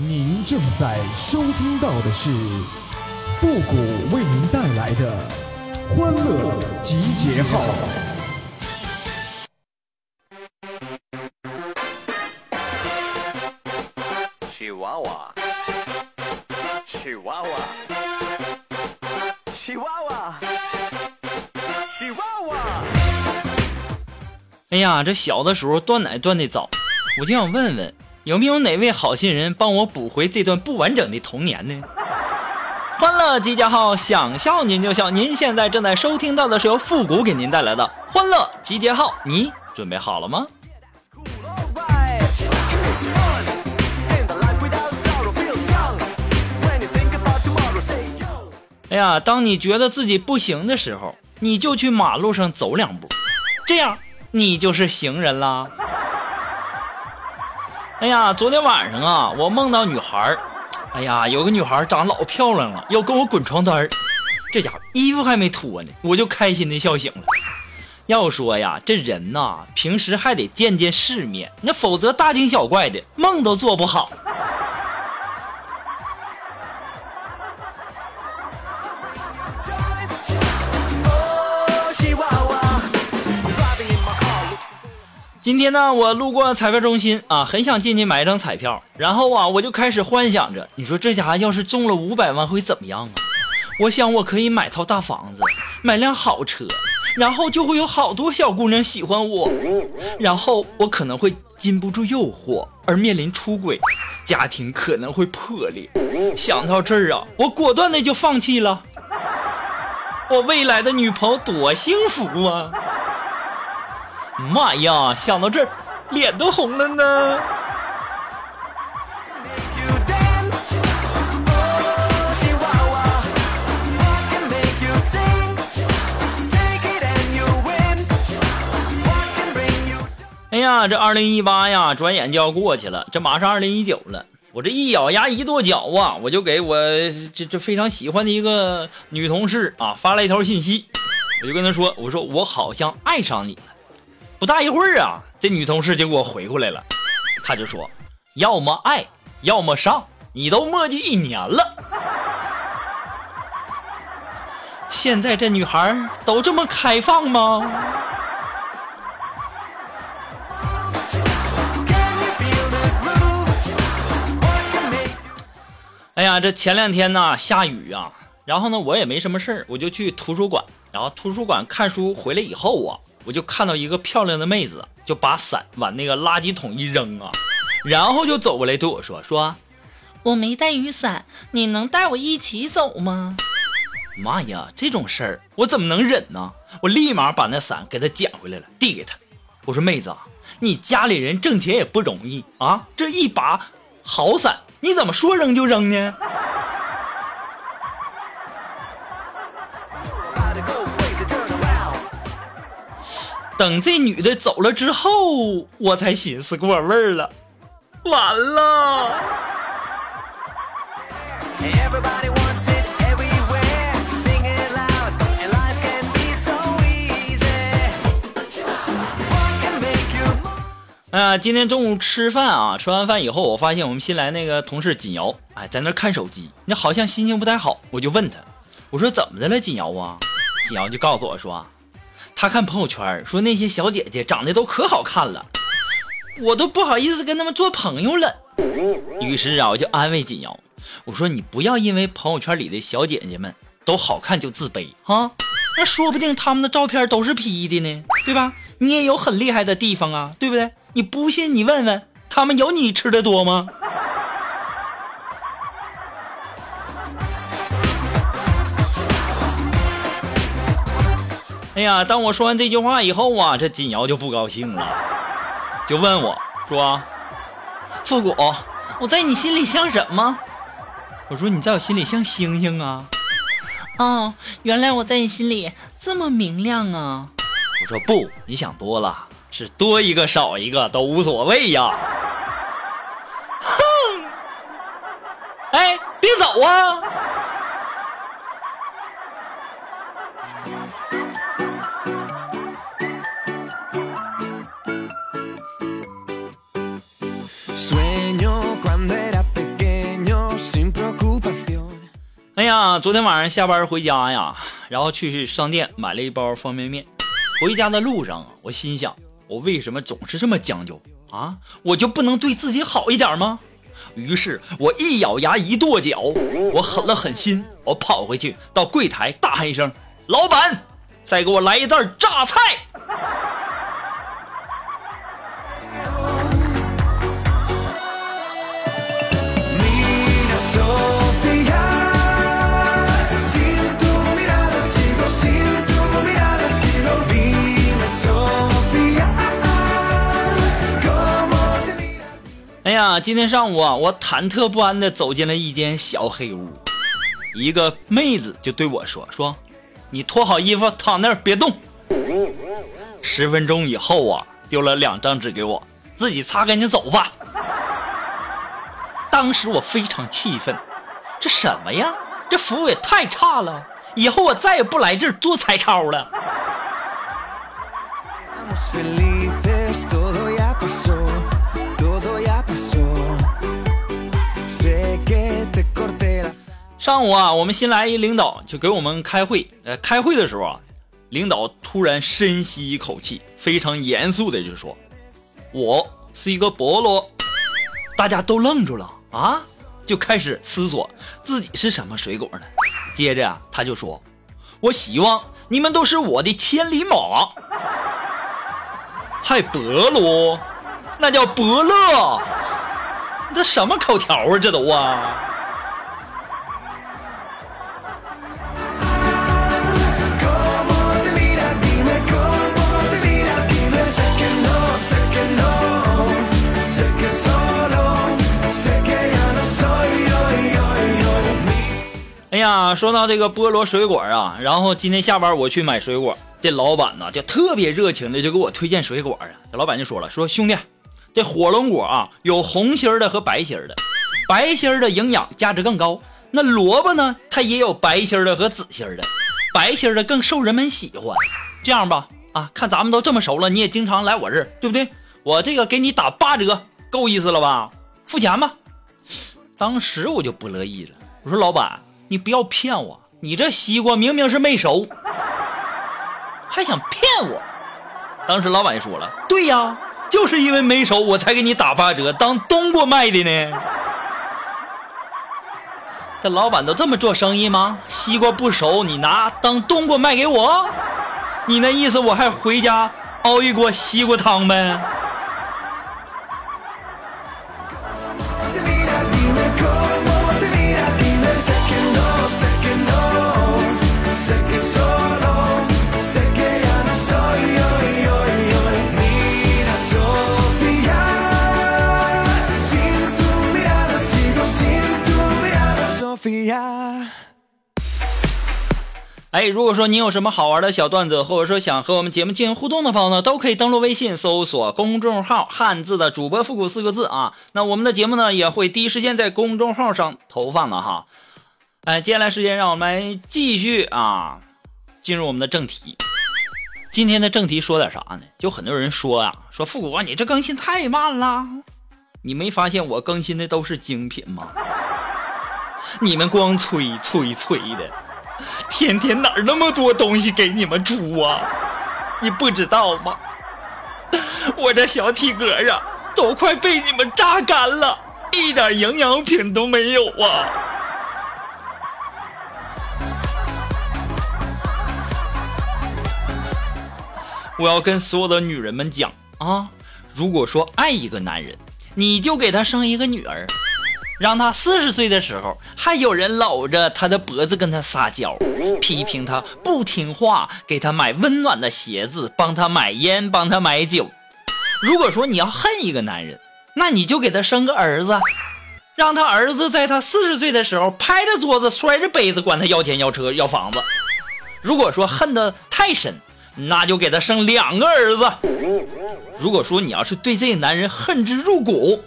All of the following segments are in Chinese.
您正在收听到的是复古为您带来的欢乐集结号。喜娃娃，喜娃娃，喜娃娃，喜娃娃。哎呀，这小的时候断奶断的早，我就想问问，有没有哪位好心人帮我补回这段不完整的童年呢？欢乐集结号，想笑您就笑。您现在正在收听到的是由复古给您带来的欢乐集结号，你准备好了吗？哎呀，当你觉得自己不行的时候，你就去马路上走两步，这样你就是行人啦。哎呀，昨天晚上啊，我梦到女孩，哎呀，有个女孩长老漂亮了，要跟我滚床单儿，这家伙衣服还没脱呢，我就开心的笑醒了。要说呀，这人呐，平时还得见见世面，那否则大惊小怪的梦都做不好。今天呢，我路过彩票中心啊，很想进去买一张彩票，然后啊，我就开始幻想着，你说这家伙要是中了五百万会怎么样啊？我想我可以买套大房子，买辆好车，然后就会有好多小姑娘喜欢我，然后我可能会禁不住诱惑而面临出轨，家庭可能会破裂。想到这儿啊，我果断的就放弃了。我未来的女朋友多幸福啊！妈呀，想到这儿，脸都红了呢。哎呀，这二零一八呀，转眼就要过去了，这马上二零一九了。我这一咬牙一跺脚啊，我就给我这这非常喜欢的一个女同事啊发了一条信息，我就跟她说，我说我好像爱上你了。不大一会儿啊，这女同事就给我回过来了，她就说，要么爱，要么上，你都磨叽一年了。现在这女孩都这么开放吗？哎呀，这前两天呢下雨啊，然后呢我也没什么事儿，我就去图书馆。然后图书馆看书回来以后啊，我就看到一个漂亮的妹子，就把伞往那个垃圾桶一扔啊，然后就走过来对我说：“说我没带雨伞，你能带我一起走吗？”妈呀，这种事儿我怎么能忍呢？我立马把那伞给她捡回来了，递给她。我说：“妹子啊，你家里人挣钱也不容易啊，这一把好伞，你怎么说扔就扔呢？”等这女的走了之后，我才寻思过味儿了，完了。啊、今天中午吃饭啊，吃完饭以后，我发现我们新来那个同事锦瑶，哎，在那看手机，那好像心情不太好，我就问他，我说怎么的了，锦瑶啊？锦瑶就告诉我说，他看朋友圈说那些小姐姐长得都可好看了，我都不好意思跟她们做朋友了。于是啊，我就安慰锦瑶，我说你不要因为朋友圈里的小姐姐们都好看就自卑啊，那说不定她们的照片都是 P 的呢，对吧？你也有很厉害的地方啊，对不对？你不信你问问，她们有你吃的多吗？哎呀，当我说完这句话以后啊，这锦瑶就不高兴了，就问我说：“复古，我在你心里像什么？”我说：“你在我心里像星星啊。”哦，原来我在你心里这么明亮啊！我说不，你想多了，是多一个少一个都无所谓呀。哼，哎，别走啊！昨天晚上下班回家呀，然后去商店买了一包方便面。回家的路上啊，我心想，我为什么总是这么将就啊？我就不能对自己好一点吗？于是我一咬牙一跺脚，我狠了狠心，我跑回去到柜台大喊一声：“老板，再给我来一袋榨菜。”今天上午啊，我忐忑不安地走进了一间小黑屋，一个妹子就对我说：“说，你脱好衣服躺那儿别动。”十分钟以后啊，丢了两张纸给我，自己擦干净走吧。当时我非常气愤，这什么呀？这服务也太差了！以后我再也不来这儿做彩超了。上午啊，我们新来一领导就给我们开会。呃，开会的时候啊，领导突然深吸一口气，非常严肃的就说：“我是一个菠萝。”大家都愣住了啊，就开始思索自己是什么水果呢。接着啊，他就说：“我希望你们都是我的千里马。”还菠萝，那叫伯乐。这什么口条啊？这都啊！哎呀，说到这个菠萝水果啊，然后今天下班我去买水果，这老板呢就特别热情的就给我推荐水果啊。这老板就说了，说兄弟，这火龙果啊有红心的和白心的，白心的营养价值更高。那萝卜呢，它也有白心的和紫心的，白心的更受人们喜欢。这样吧，啊，看咱们都这么熟了，你也经常来我这儿，对不对？我这个给你打八折，够意思了吧？付钱吧。当时我就不乐意了，我说老板，你不要骗我，你这西瓜明明是没熟，还想骗我。当时老板就说了，对呀，就是因为没熟，我才给你打八折，当冬瓜卖的呢。这老板都这么做生意吗？西瓜不熟，你拿当冬瓜卖给我？你那意思我还回家熬一锅西瓜汤呗？哎，如果说你有什么好玩的小段子，或者说想和我们节目进行互动的朋友呢，都可以登录微信搜索公众号“汉字的主播复古”四个字啊。那我们的节目呢，也会第一时间在公众号上投放的哈。哎，接下来时间让我们继续啊，进入我们的正题。今天的正题说点啥呢？就很多人说啊、说复古啊，你这更新太慢了。你没发现我更新的都是精品吗？你们光吹吹吹的。天天哪儿那么多东西给你们出啊？你不知道吗？我这小体格啊，都快被你们榨干了，一点营养品都没有啊！我要跟所有的女人们讲啊，如果说爱一个男人，你就给他生一个女儿。让他四十岁的时候，还有人搂着他的脖子跟他撒娇，批评他不听话，给他买温暖的鞋子，帮他买烟，帮他买酒。如果说你要恨一个男人，那你就给他生个儿子，让他儿子在他四十岁的时候拍着桌子摔着杯子管他要钱要车要房子。如果说恨得太深，那就给他生两个儿子。如果说你要是对这个男人恨之入骨，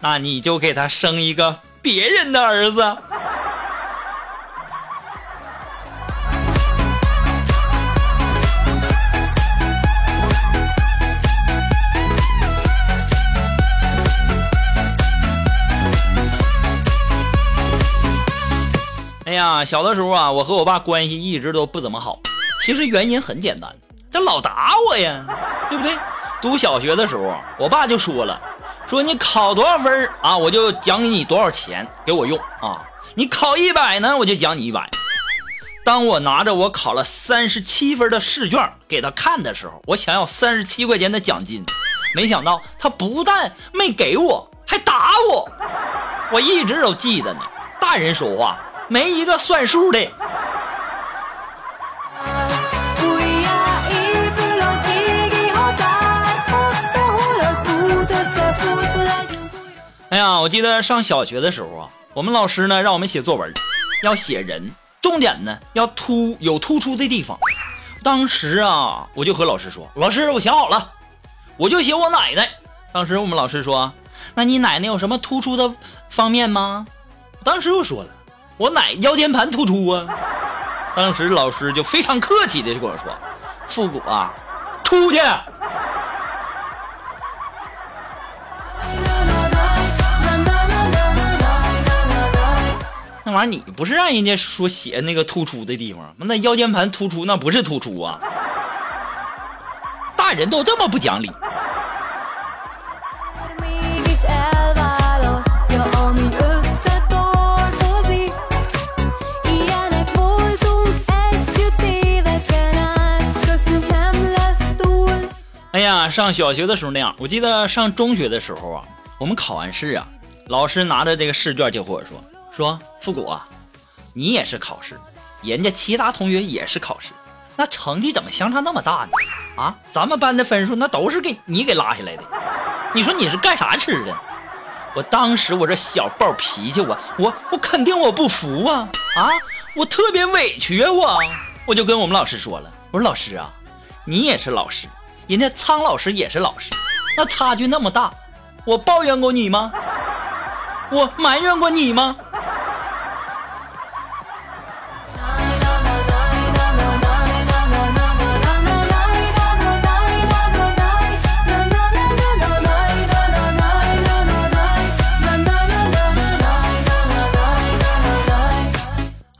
那你就给他生一个别人的儿子。哎呀，小的时候啊，我和我爸关系一直都不怎么好。其实原因很简单，他老打我呀，对不对？读小学的时候，我爸就说了，说你考多少分啊，我就奖给你多少钱给我用啊。你考一百呢，我就奖你一百。当我拿着我考了三十七分的试卷给他看的时候，我想要三十七块钱的奖金，没想到他不但没给我，还打我。我一直都记得呢，大人说话没一个算数的。哎呀，我记得上小学的时候啊，我们老师呢让我们写作文，要写人，重点呢要突有突出的地方。当时啊，我就和老师说：“老师，我想好了，我就写我奶奶。”当时我们老师说：“那你奶奶有什么突出的方面吗？”当时我说了：“我奶腰间盘突出啊。”当时老师就非常客气的就跟我说：“复古啊，出去。”那玩意儿你不是让人家说写那个突出的地方，那腰间盘突出那不是突出啊！大人都这么不讲理。哎呀，上小学的时候那样，我记得上中学的时候啊，我们考完试啊，老师拿着这个试卷就和我说说复古，你也是考试，人家其他同学也是考试，那成绩怎么相差那么大呢？啊，咱们班的分数那都是给你给拉下来的，你说你是干啥吃的？我当时我这小暴脾气，我我我肯定我不服啊啊！我特别委屈啊我，我就跟我们老师说了，我说老师啊，你也是老师，人家苍老师也是老师，那差距那么大，我抱怨过你吗？我埋怨过你吗？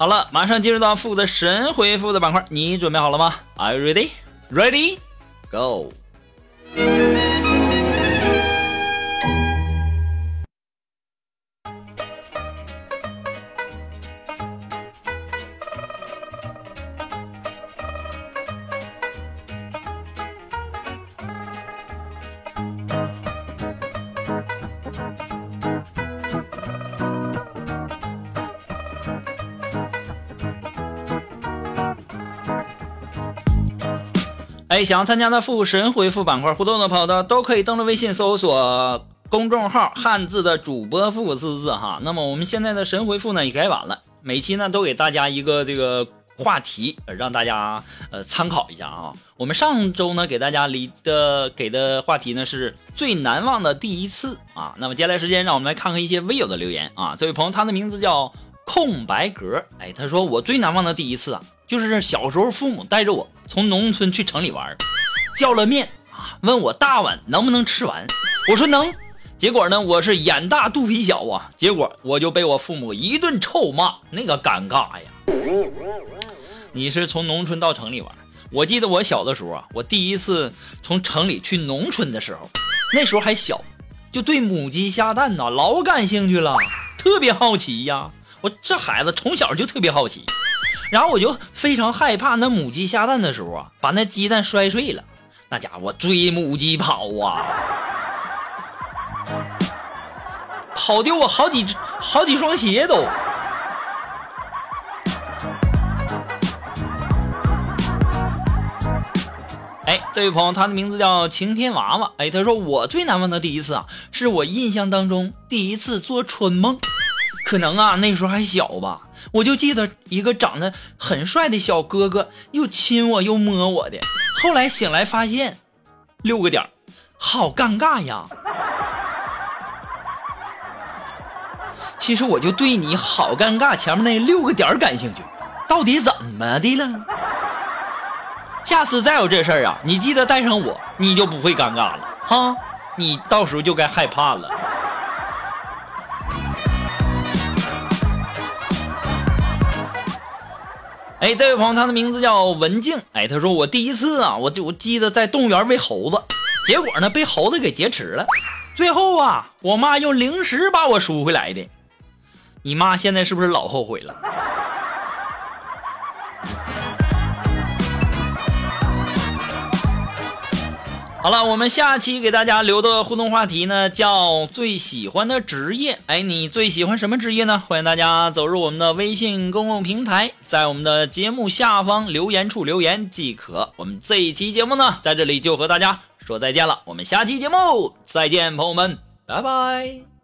好了，马上进入到负责神回复的板块，你准备好了吗？Are you ready? Ready? Go! 哎，想要参加的复神回复板块互动的朋友呢，都可以登录微信搜索公众号“汉字的主播复古四字”哈。那么我们现在的神回复呢也改版了，每期呢都给大家一个这个话题，让大家呃参考一下啊。我们上周呢给大家离的给的话题呢是最难忘的第一次啊。那么接下来时间，让我们来看看一些微友的留言啊。这位朋友他的名字叫空白格，哎，他说我最难忘的第一次啊，就是小时候父母带着我从农村去城里玩，叫了面啊，问我大碗能不能吃完，我说能。结果呢，我是眼大肚皮小啊，结果我就被我父母一顿臭骂，那个尴尬呀！你是从农村到城里玩，我记得我小的时候啊，我第一次从城里去农村的时候，那时候还小，就对母鸡下蛋呐老感兴趣了，特别好奇呀。这孩子从小就特别好奇，然后我就非常害怕那母鸡下蛋的时候啊，把那鸡蛋摔碎了，那家伙追母鸡跑啊，跑丢我好几只好几双鞋都。哎，这位朋友，他的名字叫晴天娃娃。哎，他说我最难忘的第一次啊，是我印象当中第一次做春梦。可能啊，那时候还小吧，我就记得一个长得很帅的小哥哥，又亲我又摸我的。后来醒来发现，六个点，好尴尬呀。其实我就对你好尴尬前面那六个点感兴趣，到底怎么的了？下次再有这事儿啊，你记得带上我，你就不会尴尬了哈。你到时候就该害怕了。哎，这位朋友，他的名字叫文静。哎，他说我第一次啊，我就我记得在动物园喂猴子，结果呢被猴子给劫持了。最后啊，我妈用零食把我赎回来的。你妈现在是不是老后悔了？好了，我们下期给大家留的互动话题呢，叫最喜欢的职业。哎，你最喜欢什么职业呢？欢迎大家走入我们的微信公共平台，在我们的节目下方留言处留言即可。我们这一期节目呢，在这里就和大家说再见了。我们下期节目再见，朋友们，拜拜。